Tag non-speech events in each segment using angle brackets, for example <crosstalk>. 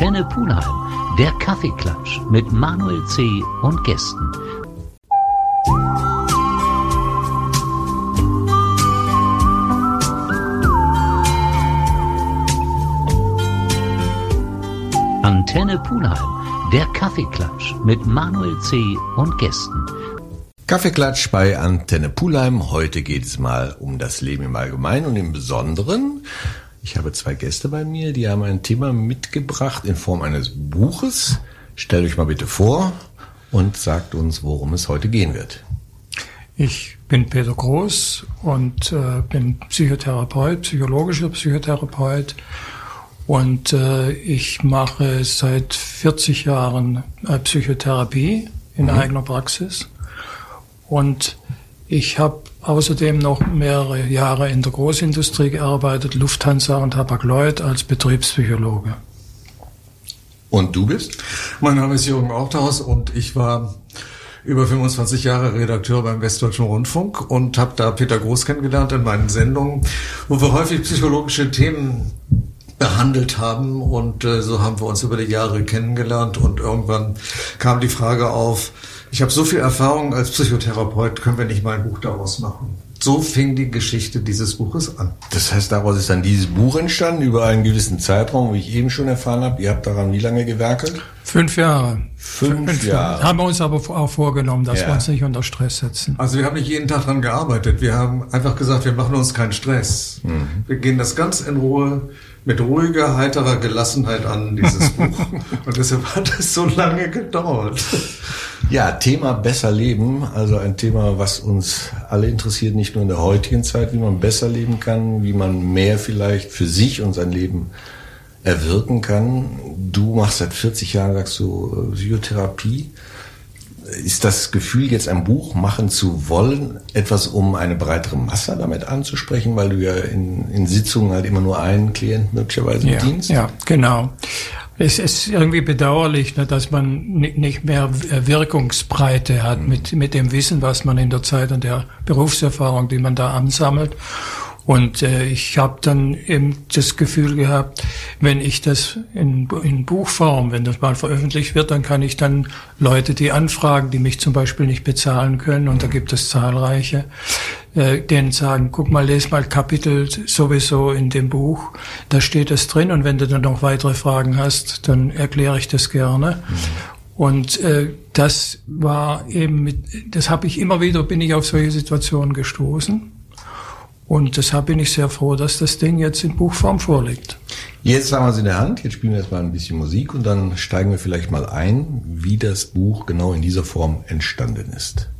Antenne Pulheim, der Kaffeeklatsch mit Manuel C. und Gästen. Antenne Pulheim, der Kaffeeklatsch mit Manuel C. und Gästen. Kaffeeklatsch bei Antenne Pulheim. Heute geht es mal um das Leben im Allgemeinen und im Besonderen. Ich habe zwei Gäste bei mir, die haben ein Thema mitgebracht in Form eines Buches. Stellt euch mal bitte vor und sagt uns, worum es heute gehen wird. Ich bin Peter Groß und äh, bin Psychotherapeut, psychologischer Psychotherapeut und äh, ich mache seit 40 Jahren äh, Psychotherapie in mhm. eigener Praxis und ich habe außerdem noch mehrere Jahre in der Großindustrie gearbeitet, Lufthansa und Hapag-Lloyd als Betriebspsychologe. Und du bist? Mein Name ist Jürgen Orthaus und ich war über 25 Jahre Redakteur beim Westdeutschen Rundfunk und habe da Peter Groß kennengelernt in meinen Sendungen, wo wir häufig psychologische Themen behandelt haben und äh, so haben wir uns über die Jahre kennengelernt und irgendwann kam die Frage auf, ich habe so viel Erfahrung als Psychotherapeut, können wir nicht mal ein Buch daraus machen? So fing die Geschichte dieses Buches an. Das heißt, daraus ist dann dieses Buch entstanden über einen gewissen Zeitraum, wie ich eben schon erfahren habe. Ihr habt daran wie lange gewerkelt? Fünf Jahre. Fünf, Fünf Jahre. Haben wir uns aber auch vorgenommen, dass ja. wir uns nicht unter Stress setzen. Also wir haben nicht jeden Tag dran gearbeitet. Wir haben einfach gesagt, wir machen uns keinen Stress. Mhm. Wir gehen das ganz in Ruhe mit ruhiger, heiterer Gelassenheit an, dieses <laughs> Buch. Und deshalb hat es so lange gedauert. Ja, Thema besser leben, also ein Thema, was uns alle interessiert, nicht nur in der heutigen Zeit, wie man besser leben kann, wie man mehr vielleicht für sich und sein Leben erwirken kann. Du machst seit 40 Jahren, sagst du, Psychotherapie. Ist das Gefühl, jetzt ein Buch machen zu wollen, etwas, um eine breitere Masse damit anzusprechen, weil du ja in, in Sitzungen halt immer nur einen Klient möglicherweise ja, bedienst? Ja, genau. Es ist irgendwie bedauerlich, ne, dass man nicht mehr Wirkungsbreite hat mhm. mit, mit dem Wissen, was man in der Zeit und der Berufserfahrung, die man da ansammelt. Und äh, ich habe dann eben das Gefühl gehabt, wenn ich das in, in Buchform, wenn das mal veröffentlicht wird, dann kann ich dann Leute, die anfragen, die mich zum Beispiel nicht bezahlen können, und da gibt es zahlreiche, äh, denen sagen, guck mal, lese mal Kapitel sowieso in dem Buch, da steht es drin, und wenn du dann noch weitere Fragen hast, dann erkläre ich das gerne. Mhm. Und äh, das war eben mit, das habe ich immer wieder, bin ich auf solche Situationen gestoßen. Und deshalb bin ich sehr froh, dass das Ding jetzt in Buchform vorliegt. Jetzt haben wir es in der Hand, jetzt spielen wir erstmal ein bisschen Musik und dann steigen wir vielleicht mal ein, wie das Buch genau in dieser Form entstanden ist.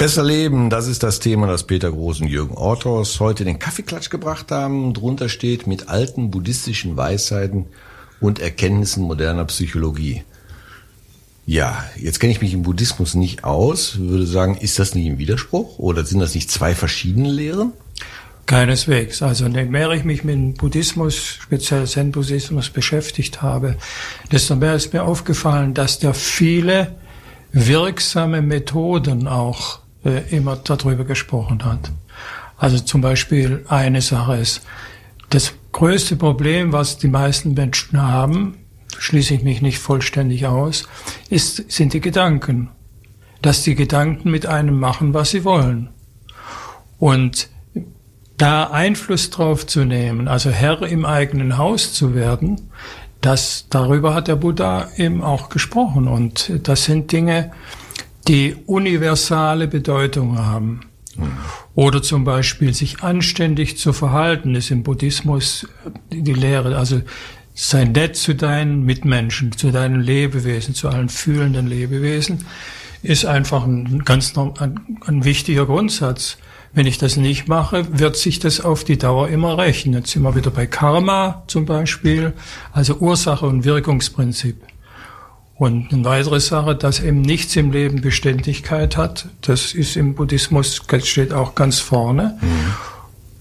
Besser leben, das ist das Thema, das Peter Groß und Jürgen Orthaus heute den Kaffeeklatsch gebracht haben. Drunter steht mit alten buddhistischen Weisheiten und Erkenntnissen moderner Psychologie. Ja, jetzt kenne ich mich im Buddhismus nicht aus, würde sagen, ist das nicht ein Widerspruch oder sind das nicht zwei verschiedene Lehren? Keineswegs. Also je mehr ich mich mit dem Buddhismus, speziell Zen-Buddhismus beschäftigt habe, desto mehr ist mir aufgefallen, dass da viele wirksame Methoden auch äh, immer darüber gesprochen hat. Also zum Beispiel eine Sache ist, das größte Problem, was die meisten Menschen haben, schließe ich mich nicht vollständig aus, ist, sind die Gedanken. Dass die Gedanken mit einem machen, was sie wollen. Und da Einfluss drauf zu nehmen, also Herr im eigenen Haus zu werden, das, darüber hat der Buddha eben auch gesprochen. Und das sind Dinge, die universale Bedeutung haben. Oder zum Beispiel sich anständig zu verhalten, ist im Buddhismus die Lehre. Also sei nett zu deinen Mitmenschen, zu deinen Lebewesen, zu allen fühlenden Lebewesen, ist einfach ein ganz ein, ein wichtiger Grundsatz. Wenn ich das nicht mache, wird sich das auf die Dauer immer rächen. Jetzt sind wir wieder bei Karma zum Beispiel, also Ursache und Wirkungsprinzip. Und eine weitere Sache, dass eben nichts im Leben Beständigkeit hat, das ist im Buddhismus, das steht auch ganz vorne. Mhm.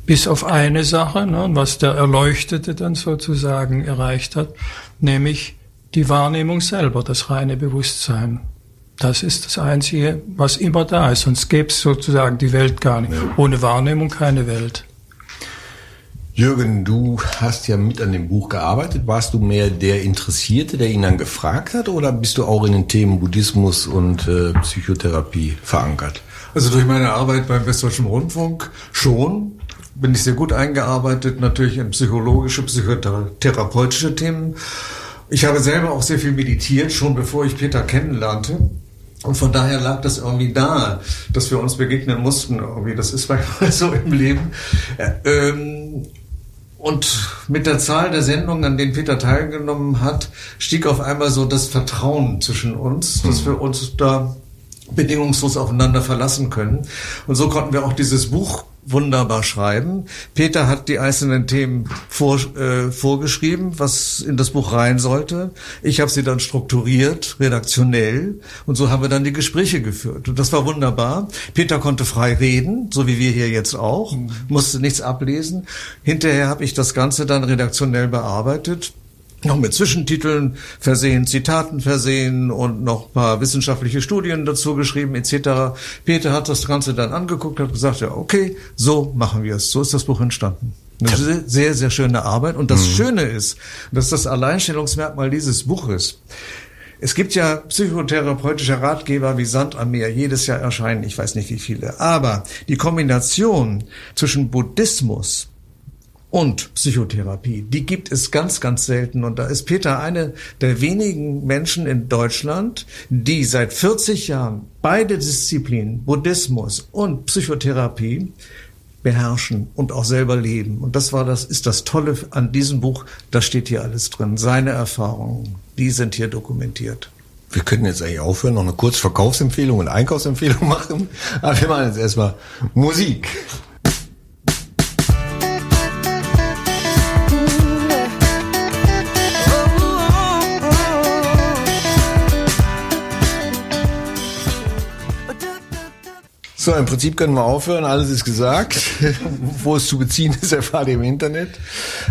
bis auf eine Sache, ne, was der Erleuchtete dann sozusagen erreicht hat, nämlich die Wahrnehmung selber, das reine Bewusstsein. Das ist das Einzige, was immer da ist. Sonst gäbe es sozusagen die Welt gar nicht. Ohne Wahrnehmung keine Welt. Jürgen, du hast ja mit an dem Buch gearbeitet. Warst du mehr der Interessierte, der ihn dann gefragt hat, oder bist du auch in den Themen Buddhismus und äh, Psychotherapie verankert? Also durch meine Arbeit beim Westdeutschen Rundfunk schon bin ich sehr gut eingearbeitet, natürlich in psychologische, psychotherapeutische Themen. Ich habe selber auch sehr viel meditiert, schon bevor ich Peter kennenlernte. Und von daher lag das irgendwie nahe, dass wir uns begegnen mussten. Irgendwie, das ist <laughs> manchmal so im Leben. Ähm, und mit der Zahl der Sendungen, an denen Peter teilgenommen hat, stieg auf einmal so das Vertrauen zwischen uns, dass hm. wir uns da bedingungslos aufeinander verlassen können. Und so konnten wir auch dieses Buch wunderbar schreiben. Peter hat die einzelnen Themen vor, äh, vorgeschrieben, was in das Buch rein sollte. Ich habe sie dann strukturiert, redaktionell und so haben wir dann die Gespräche geführt. Und das war wunderbar. Peter konnte frei reden, so wie wir hier jetzt auch, mhm. musste nichts ablesen. Hinterher habe ich das Ganze dann redaktionell bearbeitet noch mit Zwischentiteln versehen, Zitaten versehen und noch ein paar wissenschaftliche Studien dazu geschrieben etc. Peter hat das Ganze dann angeguckt, hat gesagt, ja okay, so machen wir es. So ist das Buch entstanden. Eine sehr, sehr, schöne Arbeit. Und das mhm. Schöne ist, dass das Alleinstellungsmerkmal dieses Buches, es gibt ja psychotherapeutische Ratgeber wie Sand am Meer, jedes Jahr erscheinen, ich weiß nicht wie viele. Aber die Kombination zwischen Buddhismus, und Psychotherapie. Die gibt es ganz, ganz selten. Und da ist Peter eine der wenigen Menschen in Deutschland, die seit 40 Jahren beide Disziplinen, Buddhismus und Psychotherapie, beherrschen und auch selber leben. Und das war das, ist das Tolle an diesem Buch. Da steht hier alles drin. Seine Erfahrungen, die sind hier dokumentiert. Wir könnten jetzt eigentlich aufhören, noch eine kurze Verkaufsempfehlung und Einkaufsempfehlung <laughs> machen. Aber wir machen jetzt erstmal Musik. So, im Prinzip können wir aufhören, alles ist gesagt. <laughs> Wo es zu beziehen ist, erfahrt ihr im Internet.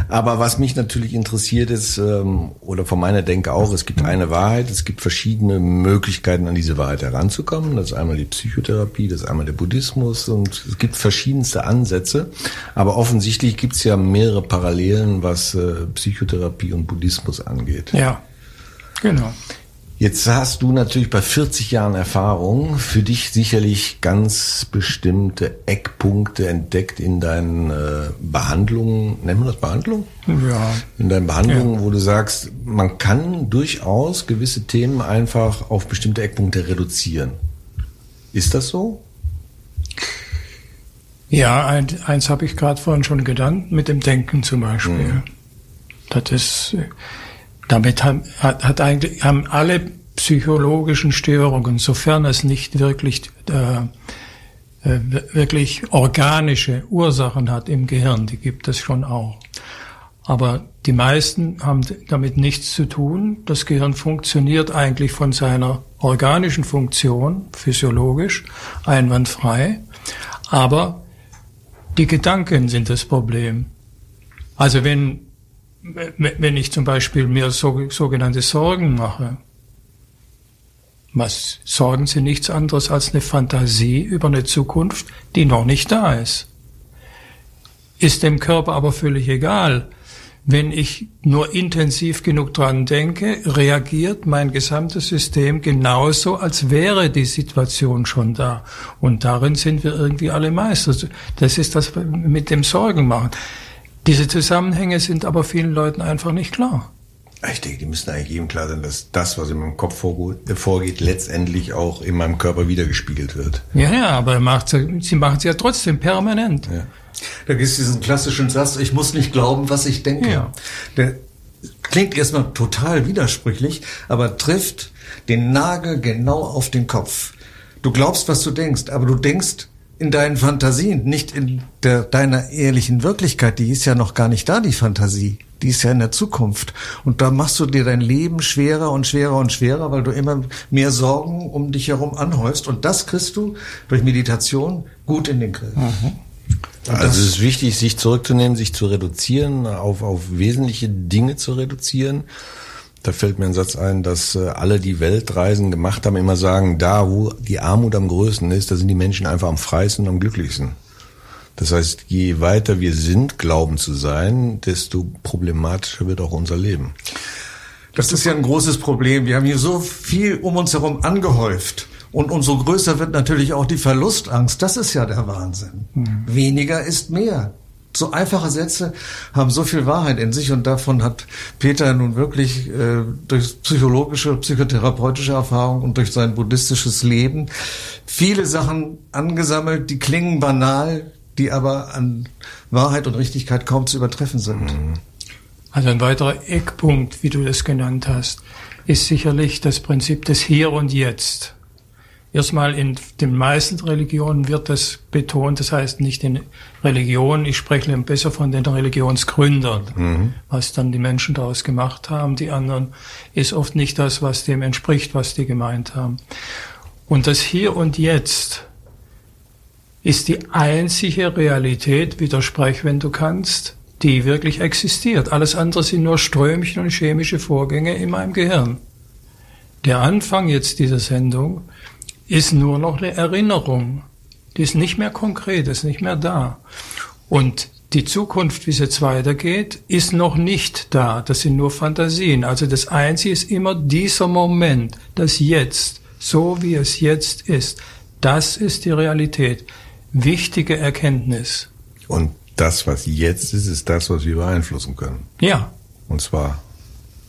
Aber was mich natürlich interessiert ist, ähm, oder von meiner Denke auch, es gibt eine Wahrheit, es gibt verschiedene Möglichkeiten, an diese Wahrheit heranzukommen. Das ist einmal die Psychotherapie, das ist einmal der Buddhismus und es gibt verschiedenste Ansätze. Aber offensichtlich gibt es ja mehrere Parallelen, was äh, Psychotherapie und Buddhismus angeht. Ja, genau. Jetzt hast du natürlich bei 40 Jahren Erfahrung für dich sicherlich ganz bestimmte Eckpunkte entdeckt in deinen äh, Behandlungen. Nennen wir das Behandlung? Ja. In deinen Behandlungen, ja. wo du sagst, man kann durchaus gewisse Themen einfach auf bestimmte Eckpunkte reduzieren. Ist das so? Ja, ein, eins habe ich gerade vorhin schon genannt, mit dem Denken zum Beispiel. Mhm. Das ist damit haben, hat, eigentlich, haben alle psychologischen Störungen, sofern es nicht wirklich, äh, äh, wirklich organische Ursachen hat im Gehirn, die gibt es schon auch. Aber die meisten haben damit nichts zu tun. Das Gehirn funktioniert eigentlich von seiner organischen Funktion, physiologisch, einwandfrei. Aber die Gedanken sind das Problem. Also wenn wenn ich zum Beispiel mir so, sogenannte Sorgen mache, was Sorgen sind nichts anderes als eine Fantasie über eine Zukunft, die noch nicht da ist. Ist dem Körper aber völlig egal. Wenn ich nur intensiv genug dran denke, reagiert mein gesamtes System genauso, als wäre die Situation schon da. Und darin sind wir irgendwie alle Meister. Das ist das mit dem Sorgen machen. Diese Zusammenhänge sind aber vielen Leuten einfach nicht klar. Ich denke, die müssen eigentlich jedem klar sein, dass das, was in meinem Kopf vorgeht, letztendlich auch in meinem Körper wiedergespiegelt wird. Ja, ja, aber sie machen es ja trotzdem permanent. Ja. Da gibt es diesen klassischen Satz, ich muss nicht glauben, was ich denke. Ja. Der klingt erstmal total widersprüchlich, aber trifft den Nagel genau auf den Kopf. Du glaubst, was du denkst, aber du denkst in deinen Fantasien, nicht in der, deiner ehrlichen Wirklichkeit. Die ist ja noch gar nicht da, die Fantasie. Die ist ja in der Zukunft. Und da machst du dir dein Leben schwerer und schwerer und schwerer, weil du immer mehr Sorgen um dich herum anhäufst. Und das kriegst du durch Meditation gut in den Griff. Mhm. Also es ist wichtig, sich zurückzunehmen, sich zu reduzieren, auf, auf wesentliche Dinge zu reduzieren. Da fällt mir ein Satz ein, dass äh, alle, die Weltreisen gemacht haben, immer sagen, da wo die Armut am größten ist, da sind die Menschen einfach am freisten und am glücklichsten. Das heißt, je weiter wir sind, glauben zu sein, desto problematischer wird auch unser Leben. Das ist ja ein großes Problem. Wir haben hier so viel um uns herum angehäuft. Und umso größer wird natürlich auch die Verlustangst. Das ist ja der Wahnsinn. Mhm. Weniger ist mehr. So einfache Sätze haben so viel Wahrheit in sich und davon hat Peter nun wirklich äh, durch psychologische, psychotherapeutische Erfahrung und durch sein buddhistisches Leben viele Sachen angesammelt, die klingen banal, die aber an Wahrheit und Richtigkeit kaum zu übertreffen sind. Mhm. Also ein weiterer Eckpunkt, wie du das genannt hast, ist sicherlich das Prinzip des Hier und Jetzt. Erstmal in den meisten Religionen wird das betont, das heißt nicht in Religionen, ich spreche besser von den Religionsgründern, mhm. was dann die Menschen daraus gemacht haben. Die anderen ist oft nicht das, was dem entspricht, was die gemeint haben. Und das Hier und Jetzt ist die einzige Realität, widersprech, wenn du kannst, die wirklich existiert. Alles andere sind nur Strömchen und chemische Vorgänge in meinem Gehirn. Der Anfang jetzt dieser Sendung ist nur noch eine Erinnerung. Die ist nicht mehr konkret, ist nicht mehr da. Und die Zukunft, wie es jetzt weitergeht, ist noch nicht da. Das sind nur Fantasien. Also das Einzige ist immer dieser Moment, das Jetzt, so wie es jetzt ist. Das ist die Realität. Wichtige Erkenntnis. Und das, was jetzt ist, ist das, was wir beeinflussen können. Ja. Und zwar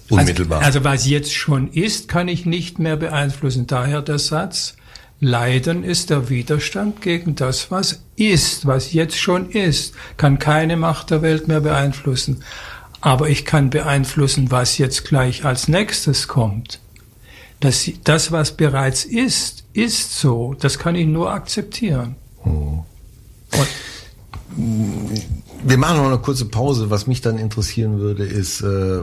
unmittelbar. Also, also was jetzt schon ist, kann ich nicht mehr beeinflussen. Daher der Satz, Leiden ist der Widerstand gegen das, was ist, was jetzt schon ist, kann keine Macht der Welt mehr beeinflussen. Aber ich kann beeinflussen, was jetzt gleich als nächstes kommt. Das, das was bereits ist, ist so. Das kann ich nur akzeptieren. Oh. Wir machen noch eine kurze Pause. Was mich dann interessieren würde, ist äh,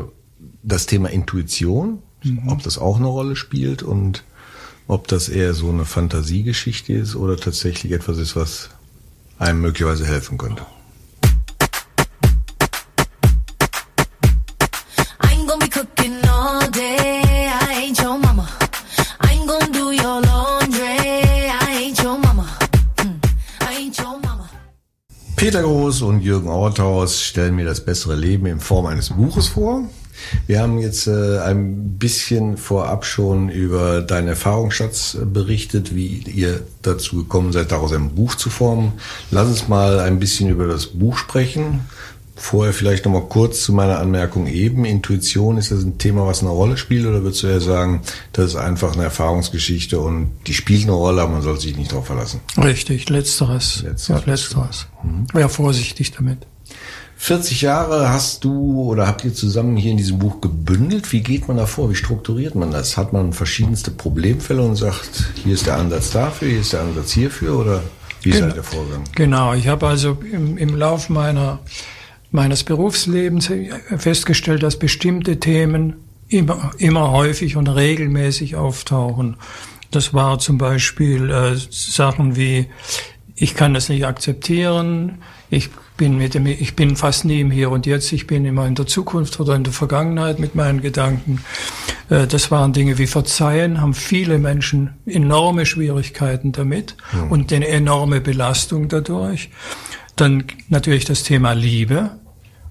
das Thema Intuition, mhm. ob das auch eine Rolle spielt und ob das eher so eine Fantasiegeschichte ist oder tatsächlich etwas ist, was einem möglicherweise helfen könnte. Peter Groß und Jürgen Orthaus stellen mir das bessere Leben in Form eines Buches vor. Wir haben jetzt äh, ein bisschen vorab schon über deinen Erfahrungsschatz berichtet, wie ihr dazu gekommen seid, daraus ein Buch zu formen. Lass uns mal ein bisschen über das Buch sprechen. Vorher vielleicht noch mal kurz zu meiner Anmerkung eben. Intuition, ist das ein Thema, was eine Rolle spielt oder würdest du ja sagen, das ist einfach eine Erfahrungsgeschichte und die spielt eine Rolle, aber man soll sich nicht darauf verlassen? Richtig, letzteres. Letzteres. Ja, letzteres. Mhm. Wäre vorsichtig damit. 40 Jahre hast du oder habt ihr zusammen hier in diesem Buch gebündelt. Wie geht man da vor? Wie strukturiert man das? Hat man verschiedenste Problemfälle und sagt, hier ist der Ansatz dafür, hier ist der Ansatz hierfür oder wie ist genau, halt der Vorgang? Genau, ich habe also im, im Lauf meiner, meines Berufslebens festgestellt, dass bestimmte Themen immer, immer häufig und regelmäßig auftauchen. Das war zum Beispiel äh, Sachen wie, ich kann das nicht akzeptieren, ich bin mit dem, ich bin fast nie im Hier und Jetzt, ich bin immer in der Zukunft oder in der Vergangenheit mit meinen Gedanken. Äh, das waren Dinge wie Verzeihen, haben viele Menschen enorme Schwierigkeiten damit mhm. und eine enorme Belastung dadurch. Dann natürlich das Thema Liebe,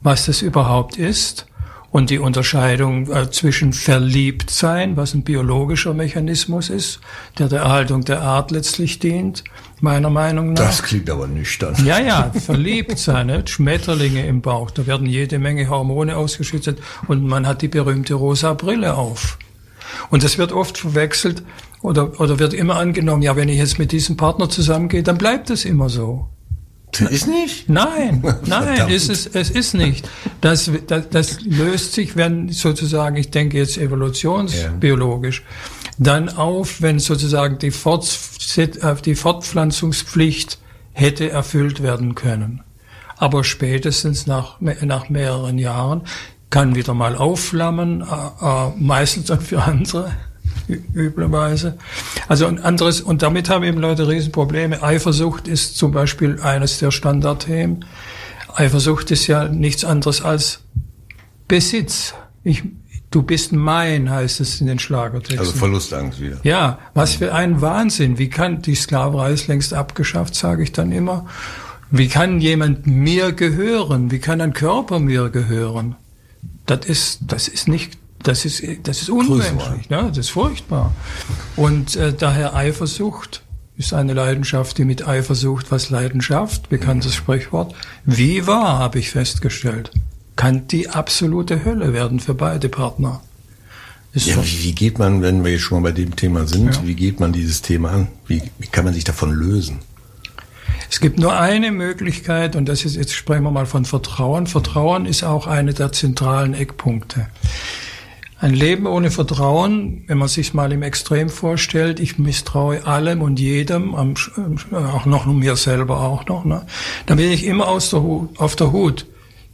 was das überhaupt ist und die Unterscheidung äh, zwischen Verliebtsein, was ein biologischer Mechanismus ist, der der Erhaltung der Art letztlich dient, meiner Meinung nach. Das klingt aber nüchtern. Ja, ja, verliebt sein, ne? Schmetterlinge im Bauch, da werden jede Menge Hormone ausgeschüttet und man hat die berühmte rosa Brille auf. Und das wird oft verwechselt oder, oder wird immer angenommen, ja, wenn ich jetzt mit diesem Partner zusammengehe, dann bleibt es immer so. Ist nicht? Nein, <laughs> nein, es ist, es ist nicht. Das, das, das löst sich, wenn sozusagen, ich denke jetzt evolutionsbiologisch, ja. dann auf, wenn sozusagen die, Fort, äh, die Fortpflanzungspflicht hätte erfüllt werden können. Aber spätestens nach, nach mehreren Jahren kann wieder mal aufflammen, äh, äh, meistens dann für andere. Üblerweise. Also ein anderes, und damit haben eben Leute Riesenprobleme. Eifersucht ist zum Beispiel eines der Standardthemen. Eifersucht ist ja nichts anderes als Besitz. Ich, du bist mein, heißt es in den Schlagertexten. Also Verlustangst wieder. Ja, was für ein Wahnsinn. Wie kann, die Sklaverei ist längst abgeschafft, sage ich dann immer. Wie kann jemand mir gehören? Wie kann ein Körper mir gehören? Das ist, das ist nicht, das ist, das ist unmenschlich, ne? das ist furchtbar. Und äh, daher Eifersucht ist eine Leidenschaft, die mit Eifersucht was Leidenschaft, bekanntes. Sprichwort, wie wahr, habe ich festgestellt, kann die absolute Hölle werden für beide Partner. ja, wie, wie, geht man, wenn wir jetzt schon mal bei dem Thema sind, ja. wie geht man dieses Thema an? Wie, wie kann man sich davon lösen? Es gibt nur eine Möglichkeit und das ist, jetzt sprechen wir mal von Vertrauen. Vertrauen ist auch eine der zentralen Eckpunkte. Ein Leben ohne Vertrauen, wenn man sich mal im Extrem vorstellt, ich misstraue allem und jedem, auch noch mir selber auch noch, ne? dann bin ich immer aus der Hut, auf der Hut.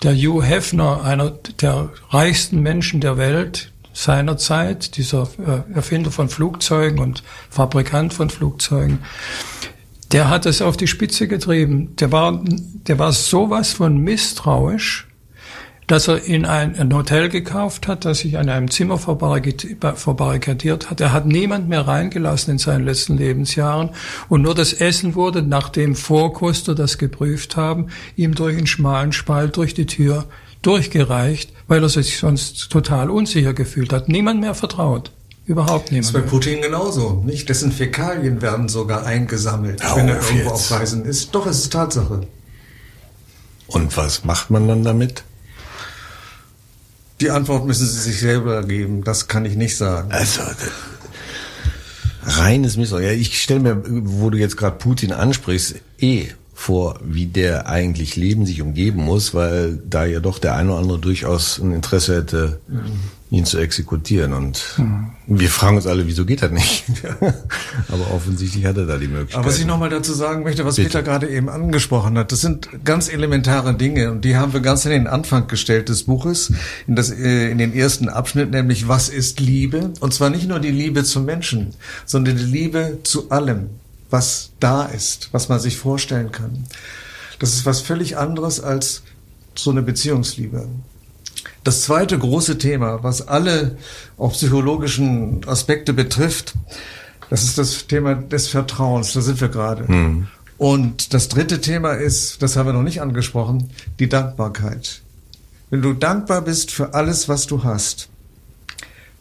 Der Hugh Hefner, einer der reichsten Menschen der Welt seiner Zeit, dieser äh, Erfinder von Flugzeugen und Fabrikant von Flugzeugen, der hat es auf die Spitze getrieben. Der war, der war sowas von misstrauisch, dass er in ein, ein Hotel gekauft hat, das sich an einem Zimmer verbarrikadiert hat. Er hat niemand mehr reingelassen in seinen letzten Lebensjahren und nur das Essen wurde, nachdem Vorkoster das geprüft haben, ihm durch einen schmalen Spalt durch die Tür durchgereicht, weil er sich sonst total unsicher gefühlt hat. Niemand mehr vertraut. Überhaupt niemand. Das ist bei Putin genauso, nicht? Dessen Fäkalien werden sogar eingesammelt, Auf wenn er irgendwo jetzt. auf Reisen ist. Doch, es ist Tatsache. Und was macht man dann damit? Die Antwort müssen Sie sich selber geben. Das kann ich nicht sagen. Also, reines Missbrauch. Ja, ich stelle mir, wo du jetzt gerade Putin ansprichst, eh vor, wie der eigentlich leben, sich umgeben muss, weil da ja doch der eine oder andere durchaus ein Interesse hätte, mhm. Ihn zu exekutieren. Und mhm. wir fragen uns alle, wieso geht das nicht? <laughs> Aber offensichtlich hat er da die Möglichkeit. Aber was ich nochmal dazu sagen möchte, was Bitte. Peter gerade eben angesprochen hat, das sind ganz elementare Dinge und die haben wir ganz in den Anfang gestellt des Buches, in, das, äh, in den ersten Abschnitt, nämlich was ist Liebe? Und zwar nicht nur die Liebe zum Menschen, sondern die Liebe zu allem was da ist, was man sich vorstellen kann. Das ist was völlig anderes als so eine Beziehungsliebe. Das zweite große Thema, was alle auch psychologischen Aspekte betrifft, das ist das Thema des Vertrauens. Da sind wir gerade. Hm. Und das dritte Thema ist, das haben wir noch nicht angesprochen, die Dankbarkeit. Wenn du dankbar bist für alles, was du hast,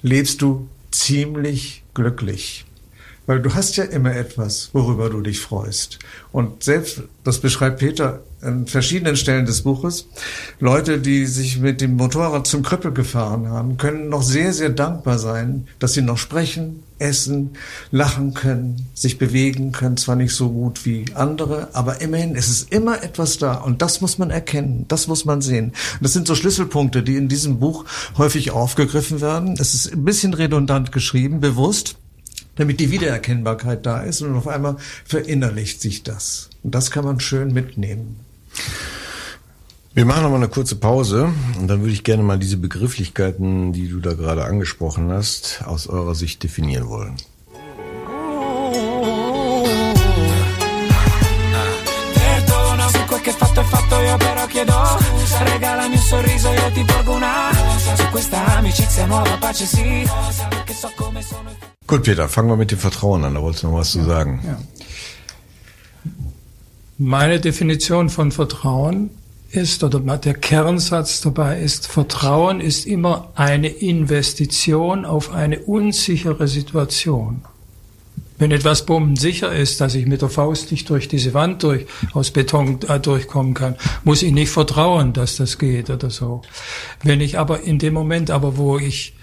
lebst du ziemlich glücklich. Weil du hast ja immer etwas, worüber du dich freust. Und selbst, das beschreibt Peter an verschiedenen Stellen des Buches, Leute, die sich mit dem Motorrad zum Krüppel gefahren haben, können noch sehr, sehr dankbar sein, dass sie noch sprechen, essen, lachen können, sich bewegen können, zwar nicht so gut wie andere, aber immerhin ist es immer etwas da und das muss man erkennen, das muss man sehen. Das sind so Schlüsselpunkte, die in diesem Buch häufig aufgegriffen werden. Es ist ein bisschen redundant geschrieben, bewusst, damit die Wiedererkennbarkeit da ist und auf einmal verinnerlicht sich das. Und das kann man schön mitnehmen. Wir machen noch mal eine kurze Pause und dann würde ich gerne mal diese Begrifflichkeiten, die du da gerade angesprochen hast, aus eurer Sicht definieren wollen. regalami un sorriso, io ti porgo una Su questa amicizia nuova pace sì Perché so Gut, Peter, fangen wir mit dem Vertrauen an. Da wolltest du noch was ja, zu sagen. Ja. Meine Definition von Vertrauen ist, oder der Kernsatz dabei ist, Vertrauen ist immer eine Investition auf eine unsichere Situation. Wenn etwas bombensicher ist, dass ich mit der Faust nicht durch diese Wand durch, aus Beton äh, durchkommen kann, muss ich nicht vertrauen, dass das geht oder so. Wenn ich aber in dem Moment, aber wo ich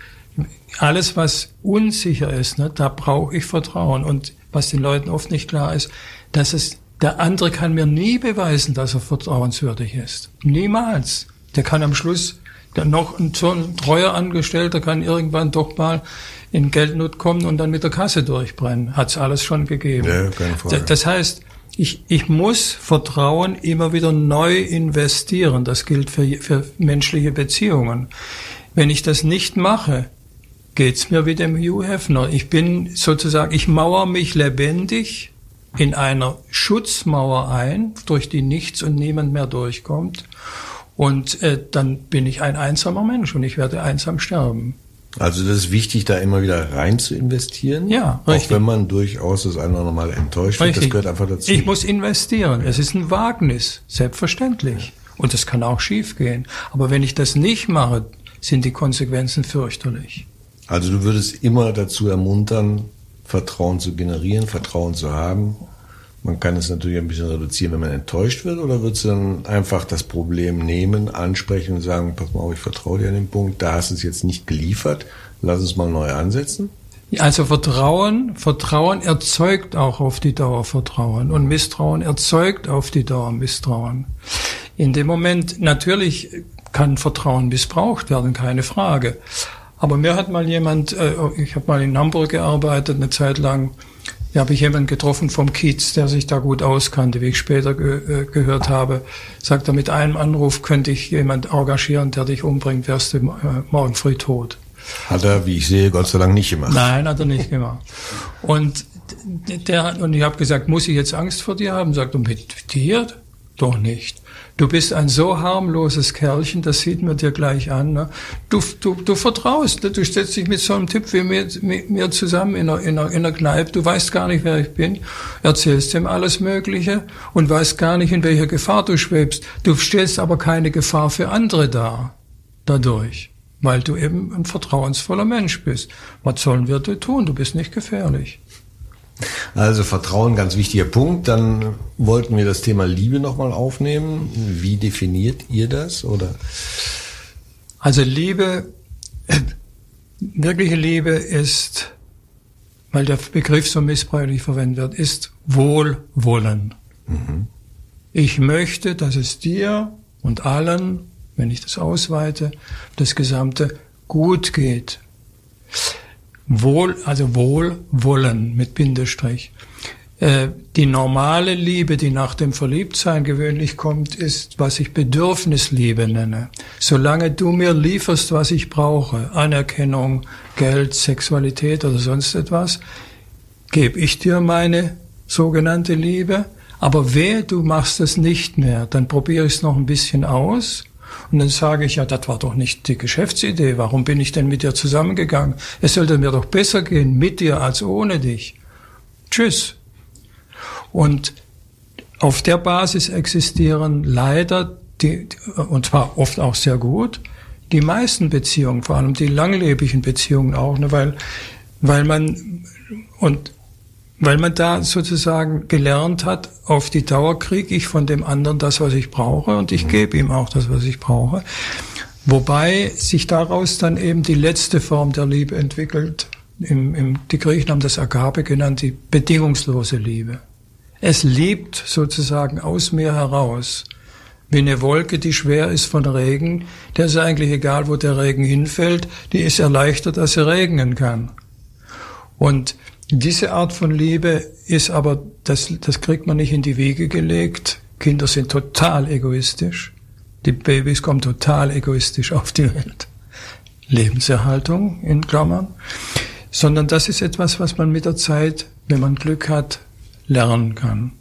alles, was unsicher ist, ne, da brauche ich Vertrauen. Und was den Leuten oft nicht klar ist, dass es, der andere kann mir nie beweisen, dass er vertrauenswürdig ist. Niemals. Der kann am Schluss, der noch ein, ein treuer Angestellter kann irgendwann doch mal in Geldnot kommen und dann mit der Kasse durchbrennen. Hat's alles schon gegeben. Ja, keine Frage. Das heißt, ich, ich muss Vertrauen immer wieder neu investieren. Das gilt für, für menschliche Beziehungen. Wenn ich das nicht mache, geht's mir wie dem Hugh Hefner. Ich bin sozusagen, ich mauer mich lebendig in einer Schutzmauer ein, durch die nichts und niemand mehr durchkommt. Und äh, dann bin ich ein einsamer Mensch und ich werde einsam sterben. Also das ist wichtig, da immer wieder rein zu investieren. Ja, richtig. Auch wenn man durchaus das eine oder andere Mal enttäuscht wird, das gehört einfach dazu. Ich muss investieren. Es ist ein Wagnis, selbstverständlich. Und es kann auch schiefgehen. Aber wenn ich das nicht mache, sind die Konsequenzen fürchterlich. Also du würdest immer dazu ermuntern, Vertrauen zu generieren, Vertrauen zu haben. Man kann es natürlich ein bisschen reduzieren, wenn man enttäuscht wird, oder würdest du dann einfach das Problem nehmen, ansprechen und sagen, pass mal auf, ich vertraue dir an den Punkt, da hast du es jetzt nicht geliefert, lass uns mal neu ansetzen? Also Vertrauen, Vertrauen erzeugt auch auf die Dauer Vertrauen und Misstrauen erzeugt auf die Dauer Misstrauen. In dem Moment, natürlich kann Vertrauen missbraucht werden, keine Frage. Aber mir hat mal jemand, äh, ich habe mal in Hamburg gearbeitet, eine Zeit lang, da habe ich jemanden getroffen vom Kiez, der sich da gut auskannte, wie ich später ge äh, gehört habe. Sagt er, mit einem Anruf könnte ich jemand engagieren, der dich umbringt, wärst du äh, morgen früh tot. Hat er, wie ich sehe, Gott sei Dank nicht gemacht. Nein, hat er nicht gemacht. Und der, und ich habe gesagt, muss ich jetzt Angst vor dir haben? Sagt er, mit dir? Doch nicht. Du bist ein so harmloses Kerlchen, das sieht man dir gleich an. Ne? Du, du, du vertraust, du setzt dich mit so einem Typ wie mir, mit mir zusammen in einer, in, einer, in einer Kneipe, du weißt gar nicht, wer ich bin, erzählst ihm alles Mögliche und weißt gar nicht, in welcher Gefahr du schwebst. Du stellst aber keine Gefahr für andere dar dadurch, weil du eben ein vertrauensvoller Mensch bist. Was sollen wir tun? Du bist nicht gefährlich. Also Vertrauen, ganz wichtiger Punkt. Dann wollten wir das Thema Liebe nochmal aufnehmen. Wie definiert ihr das? Oder? Also Liebe, wirkliche Liebe ist, weil der Begriff so missbräuchlich verwendet wird, ist Wohlwollen. Mhm. Ich möchte, dass es dir und allen, wenn ich das ausweite, das Gesamte gut geht. Wohl, also Wohlwollen mit Bindestrich. Äh, die normale Liebe, die nach dem Verliebtsein gewöhnlich kommt, ist, was ich Bedürfnisliebe nenne. Solange du mir lieferst, was ich brauche, Anerkennung, Geld, Sexualität oder sonst etwas, gebe ich dir meine sogenannte Liebe. Aber wehe, du machst es nicht mehr, dann probiere ich es noch ein bisschen aus und dann sage ich, ja, das war doch nicht die Geschäftsidee. Warum bin ich denn mit dir zusammengegangen? Es sollte mir doch besser gehen mit dir als ohne dich. Tschüss. Und auf der Basis existieren leider die, und zwar oft auch sehr gut, die meisten Beziehungen, vor allem die langlebigen Beziehungen auch, ne, weil, weil man, und weil man da sozusagen gelernt hat, auf die Dauer kriege ich von dem anderen das, was ich brauche und ich gebe ihm auch das, was ich brauche. Wobei sich daraus dann eben die letzte Form der Liebe entwickelt. Im, im, die Griechen haben das Agape genannt, die bedingungslose Liebe. Es liebt sozusagen aus mir heraus. Wie eine Wolke, die schwer ist von Regen, der ist eigentlich egal, wo der Regen hinfällt, die ist erleichtert, dass sie regnen kann. Und diese Art von Liebe ist aber, das, das kriegt man nicht in die Wege gelegt. Kinder sind total egoistisch. Die Babys kommen total egoistisch auf die Welt. Lebenserhaltung in Klammern. Sondern das ist etwas, was man mit der Zeit, wenn man Glück hat, lernen kann.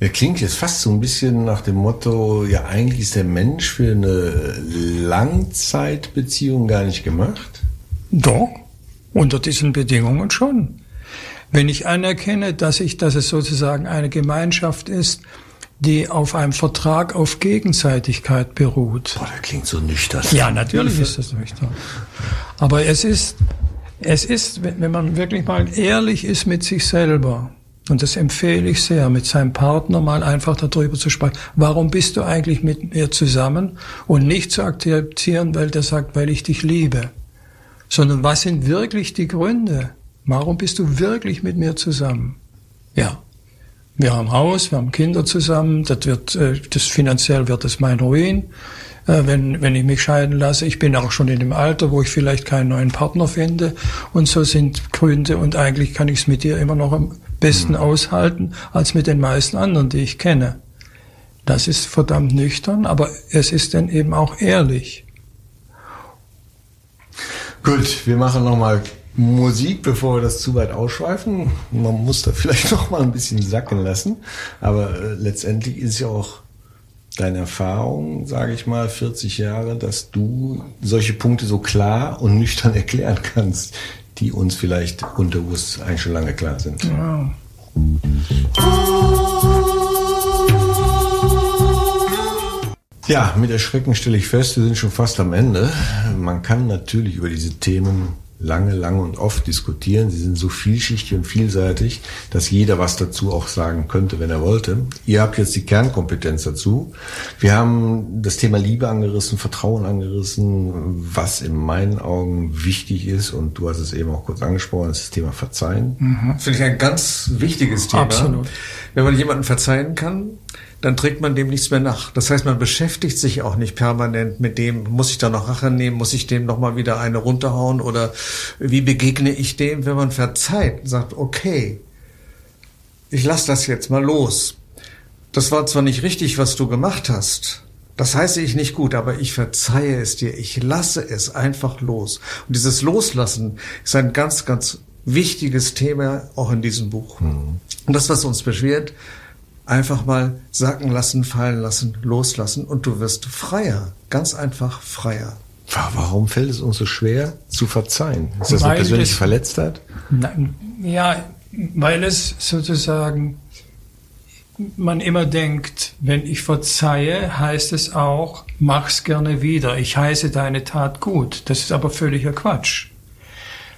Er klingt jetzt fast so ein bisschen nach dem Motto, ja eigentlich ist der Mensch für eine Langzeitbeziehung gar nicht gemacht. Doch, unter diesen Bedingungen schon. Wenn ich anerkenne, dass ich, dass es sozusagen eine Gemeinschaft ist, die auf einem Vertrag auf Gegenseitigkeit beruht. Boah, der klingt so nüchtern. Ja, natürlich ist das nüchtern. Aber es ist, es ist, wenn man wirklich mal ehrlich ist mit sich selber, und das empfehle ich sehr, mit seinem Partner mal einfach darüber zu sprechen. Warum bist du eigentlich mit mir zusammen? Und nicht zu akzeptieren, weil der sagt, weil ich dich liebe sondern was sind wirklich die Gründe? Warum bist du wirklich mit mir zusammen? Ja, wir haben Haus, wir haben Kinder zusammen, das wird, äh, das finanziell wird das mein Ruin, äh, wenn, wenn ich mich scheiden lasse. Ich bin auch schon in dem Alter, wo ich vielleicht keinen neuen Partner finde und so sind Gründe und eigentlich kann ich es mit dir immer noch am besten mhm. aushalten als mit den meisten anderen, die ich kenne. Das ist verdammt nüchtern, aber es ist dann eben auch ehrlich. Gut, wir machen nochmal Musik, bevor wir das zu weit ausschweifen. Man muss da vielleicht <laughs> noch mal ein bisschen sacken lassen. Aber äh, letztendlich ist ja auch deine Erfahrung, sage ich mal, 40 Jahre, dass du solche Punkte so klar und nüchtern <laughs> erklären kannst, die uns vielleicht unterbewusst eigentlich schon lange klar sind. Ja. Ja, mit Erschrecken stelle ich fest, wir sind schon fast am Ende. Man kann natürlich über diese Themen lange, lange und oft diskutieren. Sie sind so vielschichtig und vielseitig, dass jeder was dazu auch sagen könnte, wenn er wollte. Ihr habt jetzt die Kernkompetenz dazu. Wir haben das Thema Liebe angerissen, Vertrauen angerissen, was in meinen Augen wichtig ist. Und du hast es eben auch kurz angesprochen, das, das Thema Verzeihen. Mhm. Finde ich ein ganz wichtiges Thema. Absolut. Wenn man jemanden verzeihen kann, dann trägt man dem nichts mehr nach. Das heißt, man beschäftigt sich auch nicht permanent mit dem, muss ich da noch Rache nehmen, muss ich dem noch mal wieder eine runterhauen oder wie begegne ich dem, wenn man verzeiht und sagt, okay, ich lass das jetzt mal los. Das war zwar nicht richtig, was du gemacht hast, das heiße ich nicht gut, aber ich verzeihe es dir, ich lasse es einfach los. Und dieses Loslassen ist ein ganz, ganz wichtiges Thema auch in diesem Buch. Mhm. Und das, was uns beschwert, einfach mal sacken lassen, fallen lassen, loslassen und du wirst freier, ganz einfach freier. Warum fällt es uns so schwer zu verzeihen? Ist das weil eine persönliche es, Verletztheit? Nein, ja, weil es sozusagen man immer denkt, wenn ich verzeihe, heißt es auch, mach's gerne wieder. Ich heiße deine Tat gut. Das ist aber völliger Quatsch.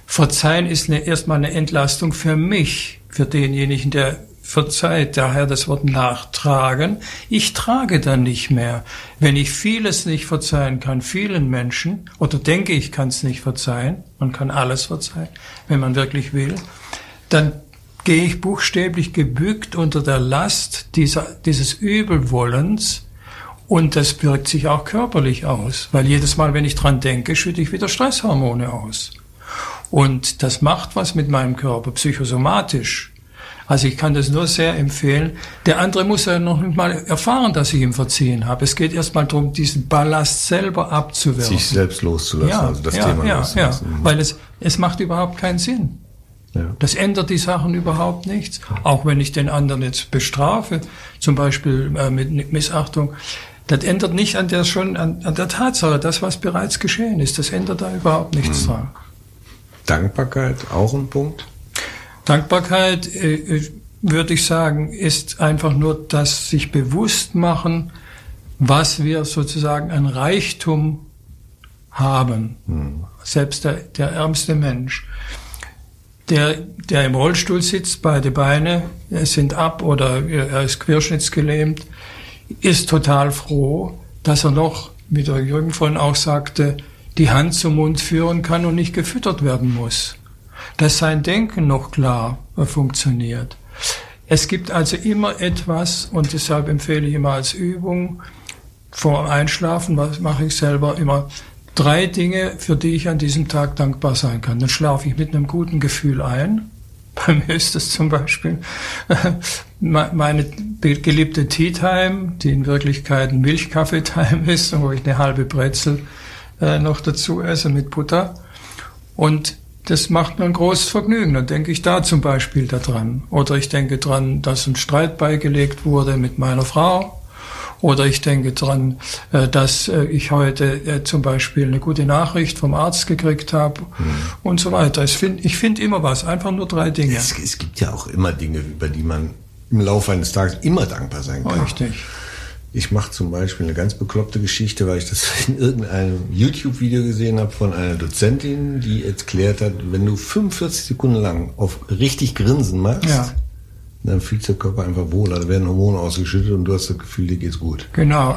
Verzeihen ist eine, erstmal eine Entlastung für mich, für denjenigen, der verzeiht, daher das Wort nachtragen. Ich trage dann nicht mehr. Wenn ich vieles nicht verzeihen kann, vielen Menschen, oder denke, ich kann es nicht verzeihen, man kann alles verzeihen, wenn man wirklich will, dann gehe ich buchstäblich gebückt unter der Last dieser, dieses Übelwollens, und das wirkt sich auch körperlich aus, weil jedes Mal, wenn ich dran denke, schütte ich wieder Stresshormone aus. Und das macht was mit meinem Körper, psychosomatisch. Also ich kann das nur sehr empfehlen. Der andere muss ja noch nicht mal erfahren, dass ich ihm verziehen habe. Es geht erstmal darum, diesen Ballast selber abzuwerfen. Sich selbst loszulassen, ja, also das ja, Thema ja, loszulassen. Ja, weil es, es macht überhaupt keinen Sinn. Ja. Das ändert die Sachen überhaupt nichts. Auch wenn ich den anderen jetzt bestrafe, zum Beispiel äh, mit Missachtung, das ändert nicht an der schon an, an, der Tatsache, das was bereits geschehen ist. Das ändert da überhaupt nichts hm. dran. Dankbarkeit auch ein Punkt. Dankbarkeit, äh, äh, würde ich sagen, ist einfach nur das sich bewusst machen, was wir sozusagen an Reichtum haben. Mhm. Selbst der, der ärmste Mensch. Der, der im Rollstuhl sitzt, beide Beine sind ab oder er ist querschnittsgelähmt, ist total froh, dass er noch, wie der Jürgen vorhin auch sagte, die Hand zum Mund führen kann und nicht gefüttert werden muss dass sein Denken noch klar funktioniert. Es gibt also immer etwas, und deshalb empfehle ich immer als Übung vor Einschlafen, was mache ich selber immer, drei Dinge, für die ich an diesem Tag dankbar sein kann. Dann schlafe ich mit einem guten Gefühl ein. <laughs> Bei mir ist es zum Beispiel <laughs> meine geliebte Tea Time, die in Wirklichkeit ein Milchkaffee Time ist, wo ich eine halbe Brezel äh, noch dazu esse mit Butter. Und das macht mir ein großes Vergnügen. Dann denke ich da zum Beispiel daran. Oder ich denke dran, dass ein Streit beigelegt wurde mit meiner Frau. Oder ich denke dran, äh, dass äh, ich heute äh, zum Beispiel eine gute Nachricht vom Arzt gekriegt habe mhm. und so weiter. Ich finde ich find immer was, einfach nur drei Dinge. Es, es gibt ja auch immer Dinge, über die man im Laufe eines Tages immer dankbar sein kann. Richtig. Ich mache zum Beispiel eine ganz bekloppte Geschichte, weil ich das <laughs> in irgendeinem YouTube-Video gesehen habe von einer Dozentin, die erklärt hat, wenn du 45 Sekunden lang auf richtig Grinsen machst, ja. dann fühlt sich der Körper einfach wohl. Da werden Hormone ausgeschüttet und du hast das Gefühl, dir geht's gut. Genau.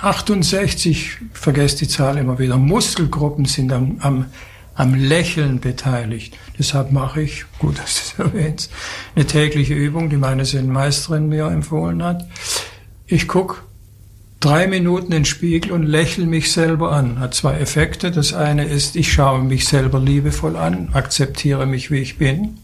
68, vergesst die Zahl immer wieder, Muskelgruppen sind am, am, am Lächeln beteiligt. Deshalb mache ich, gut, dass du es erwähnst, eine tägliche Übung, die meine Zen-Meisterin mir empfohlen hat. Ich guck drei Minuten in den Spiegel und lächle mich selber an. Hat zwei Effekte. Das eine ist, ich schaue mich selber liebevoll an, akzeptiere mich, wie ich bin.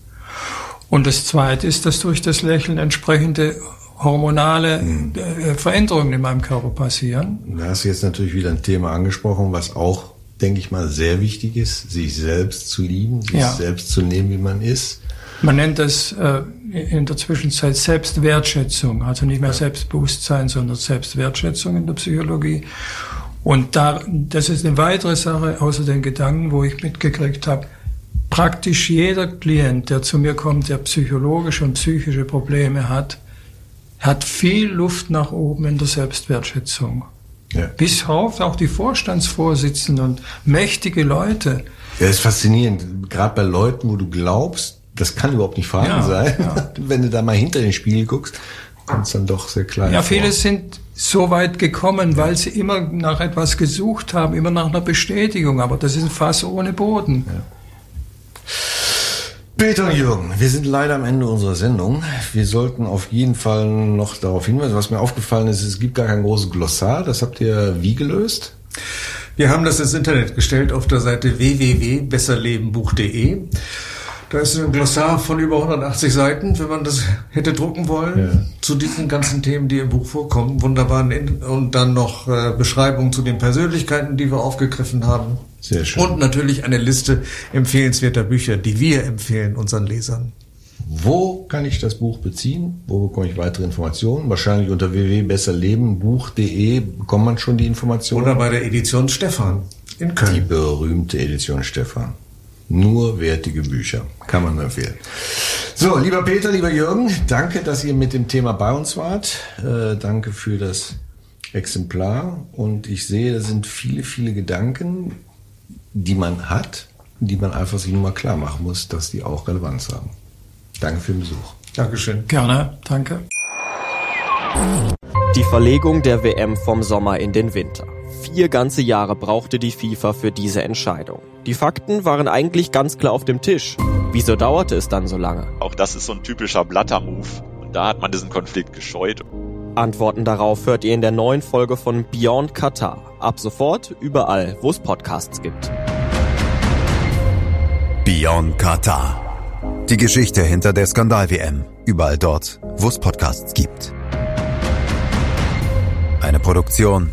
Und das zweite ist, dass durch das Lächeln entsprechende hormonale hm. Veränderungen in meinem Körper passieren. Da hast du jetzt natürlich wieder ein Thema angesprochen, was auch denke ich mal, sehr wichtig ist, sich selbst zu lieben, sich Ja. selbst zu nehmen, wie man ist. Man nennt das äh, in der Zwischenzeit Selbstwertschätzung, also nicht mehr Selbstbewusstsein, sondern Selbstwertschätzung in der Psychologie. Und da, das ist eine weitere Sache außer den Gedanken, wo ich mitgekriegt habe, praktisch jeder Klient, der zu mir kommt, der psychologische und psychische Probleme hat, hat viel Luft nach oben in der Selbstwertschätzung. Ja. Bis auf auch die Vorstandsvorsitzenden und mächtige Leute. Ja, ist faszinierend. Gerade bei Leuten, wo du glaubst, das kann überhaupt nicht vorhanden Ja, sein. ja. <laughs> Wenn du da mal hinter den Spiegel guckst, kommt es dann doch sehr klein Ja, vor. viele sind so weit gekommen, weil sie immer nach etwas gesucht haben, immer nach einer Bestätigung. Aber das ist ein Fass ohne Boden. Peter und Jürgen, wir sind leider am Ende unserer Sendung. Wir sollten auf jeden Fall noch darauf hinweisen, was mir aufgefallen ist, es gibt gar kein großes Glossar. Das habt ihr wie gelöst? Wir haben das ins Internet gestellt auf der Seite www.besserlebenbuch.de. Da ist ein Glossar von über 180 Seiten, wenn man das hätte drucken wollen, Ja. zu diesen ganzen Themen, die im Buch vorkommen. Wunderbar. Und dann noch äh, Beschreibungen zu den Persönlichkeiten, die wir aufgegriffen haben. Sehr schön. Und natürlich eine Liste empfehlenswerter Bücher, die wir empfehlen unseren Lesern. Wo kann ich das Buch beziehen? Wo bekomme ich weitere Informationen? Wahrscheinlich unter www.besserlebenbuch.de bekommt man schon die Informationen. Oder bei der Edition Stefan in die Köln. berühmte Edition Stefan. Nur wertige Bücher. Kann man nur empfehlen. So, lieber Peter, lieber Jürgen, danke, dass ihr mit dem Thema bei uns wart. Äh, danke für das Exemplar. Und ich sehe, da sind viele, viele Gedanken, die man hat, die man einfach sich nur mal klar machen muss, dass die auch Relevanz haben. Danke für den Besuch. Dankeschön. Gerne, danke. Die Verlegung der WM vom Sommer in den Winter. Vier ganze Jahre brauchte die FIFA für diese Entscheidung. Die Fakten waren eigentlich ganz klar auf dem Tisch. Wieso dauerte es dann so lange? Auch das ist so ein typischer Blatter-Move. Und da hat man diesen Konflikt gescheut. Antworten darauf hört ihr in der neuen Folge von Beyond Qatar. Ab sofort überall, wo es Podcasts gibt. Beyond Qatar. Die Geschichte hinter der Skandal-WM. Überall dort, wo es Podcasts gibt. Eine Produktion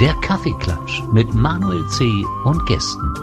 der Kaffeeklatsch mit Manuel C. und Gästen.